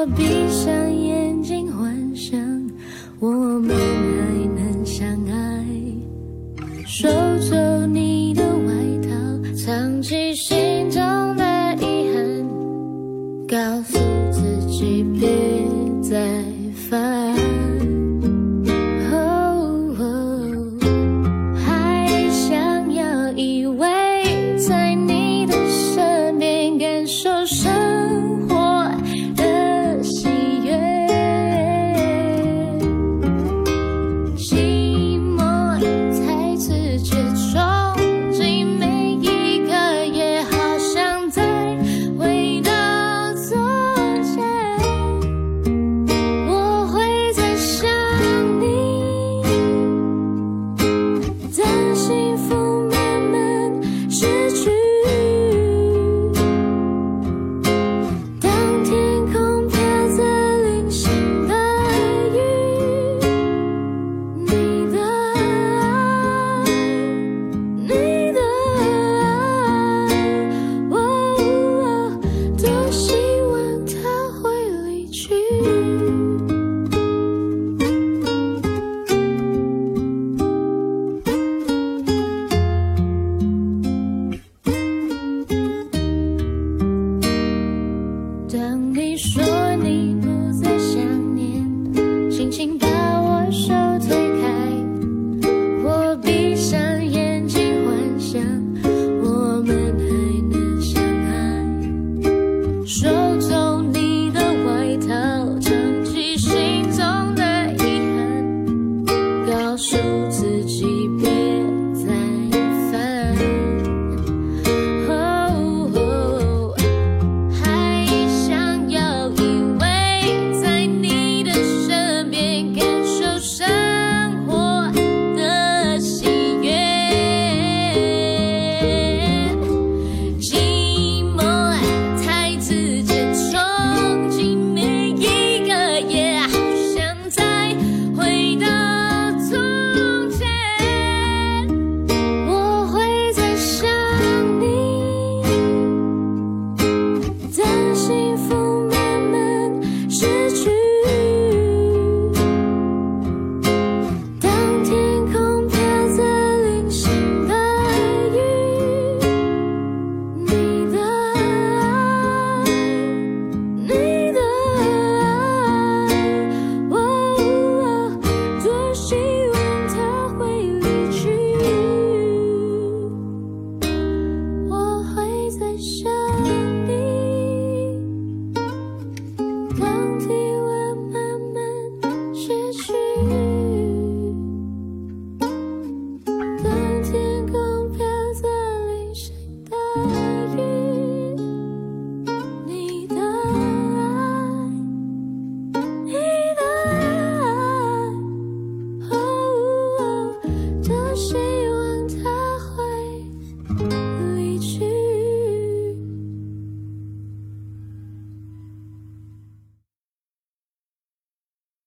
我闭上眼睛幻想我们还能相爱。收走你的外套藏起心中的遗憾告诉自己别收走你的外套藏起心中的遗憾告诉自己。you.